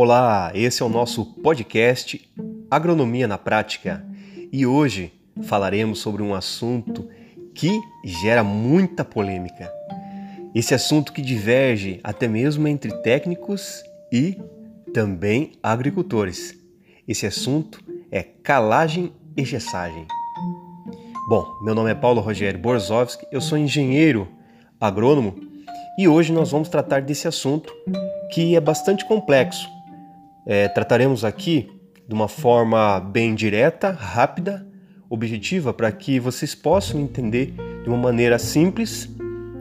Olá, esse é o nosso podcast Agronomia na Prática e hoje falaremos sobre um assunto que gera muita polêmica. Esse assunto que diverge até mesmo entre técnicos e também agricultores. Esse assunto é calagem e gessagem. Bom, meu nome é Paulo Rogério Borzowski, eu sou engenheiro agrônomo e hoje nós vamos tratar desse assunto que é bastante complexo é, trataremos aqui de uma forma bem direta, rápida, objetiva, para que vocês possam entender de uma maneira simples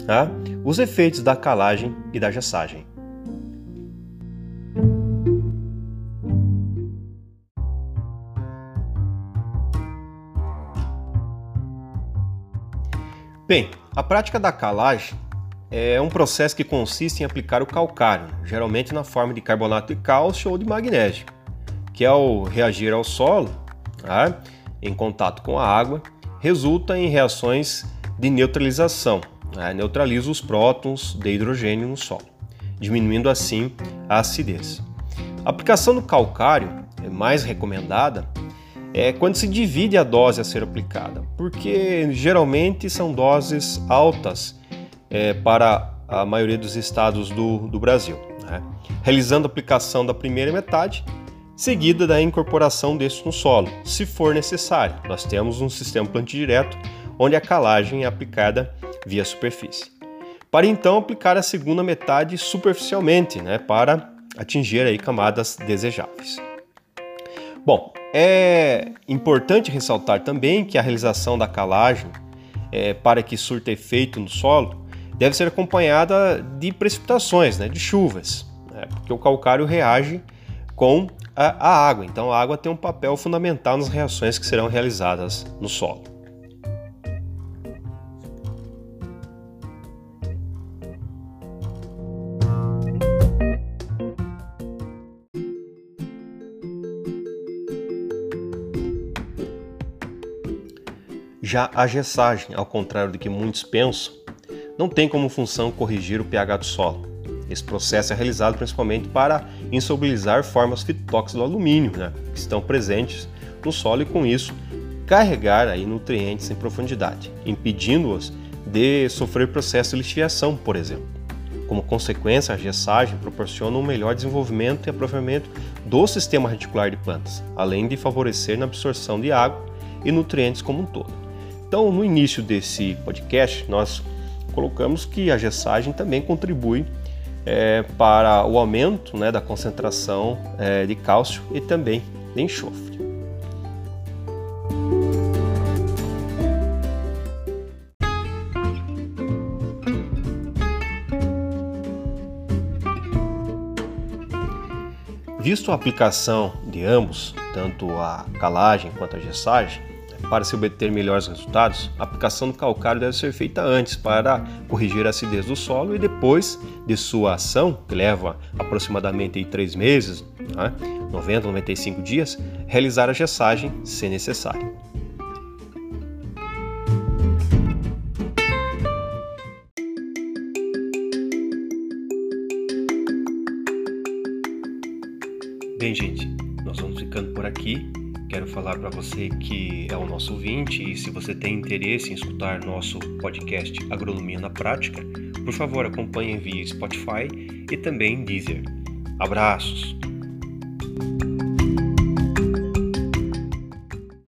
tá? os efeitos da calagem e da gessagem. Bem, a prática da calagem é um processo que consiste em aplicar o calcário, geralmente na forma de carbonato de cálcio ou de magnésio, que ao reagir ao solo, tá, em contato com a água, resulta em reações de neutralização, tá, neutraliza os prótons de hidrogênio no solo, diminuindo assim a acidez. A aplicação do calcário é mais recomendada é quando se divide a dose a ser aplicada, porque geralmente são doses altas é, para a maioria dos estados do, do Brasil, né? realizando a aplicação da primeira metade, seguida da incorporação deste no solo, se for necessário. Nós temos um sistema plantio direto, onde a calagem é aplicada via superfície. Para então aplicar a segunda metade superficialmente, né, para atingir aí camadas desejáveis. Bom, é importante ressaltar também que a realização da calagem, é, para que surta efeito no solo, deve ser acompanhada de precipitações, né, de chuvas, né, porque o calcário reage com a, a água. Então a água tem um papel fundamental nas reações que serão realizadas no solo. Já a gessagem, ao contrário do que muitos pensam, não tem como função corrigir o pH do solo. Esse processo é realizado principalmente para insolubilizar formas fitóxicas do alumínio, né, que estão presentes no solo e com isso carregar aí nutrientes em profundidade, impedindo-os de sofrer processo de lixiviação, por exemplo. Como consequência, a gessagem proporciona um melhor desenvolvimento e aproveitamento do sistema reticular de plantas, além de favorecer na absorção de água e nutrientes como um todo. Então, no início desse podcast, nós colocamos que a gessagem também contribui é, para o aumento né, da concentração é, de cálcio e também de enxofre. Visto a aplicação de ambos, tanto a calagem quanto a gessagem, para se obter melhores resultados, a aplicação do calcário deve ser feita antes para corrigir a acidez do solo e depois de sua ação, que leva aproximadamente 3 meses, né, 90, 95 dias, realizar a gessagem se necessário. Bem, gente, nós vamos ficando por aqui. Quero falar para você que é o nosso ouvinte e se você tem interesse em escutar nosso podcast Agronomia na Prática, por favor acompanhe via Spotify e também Deezer. Abraços!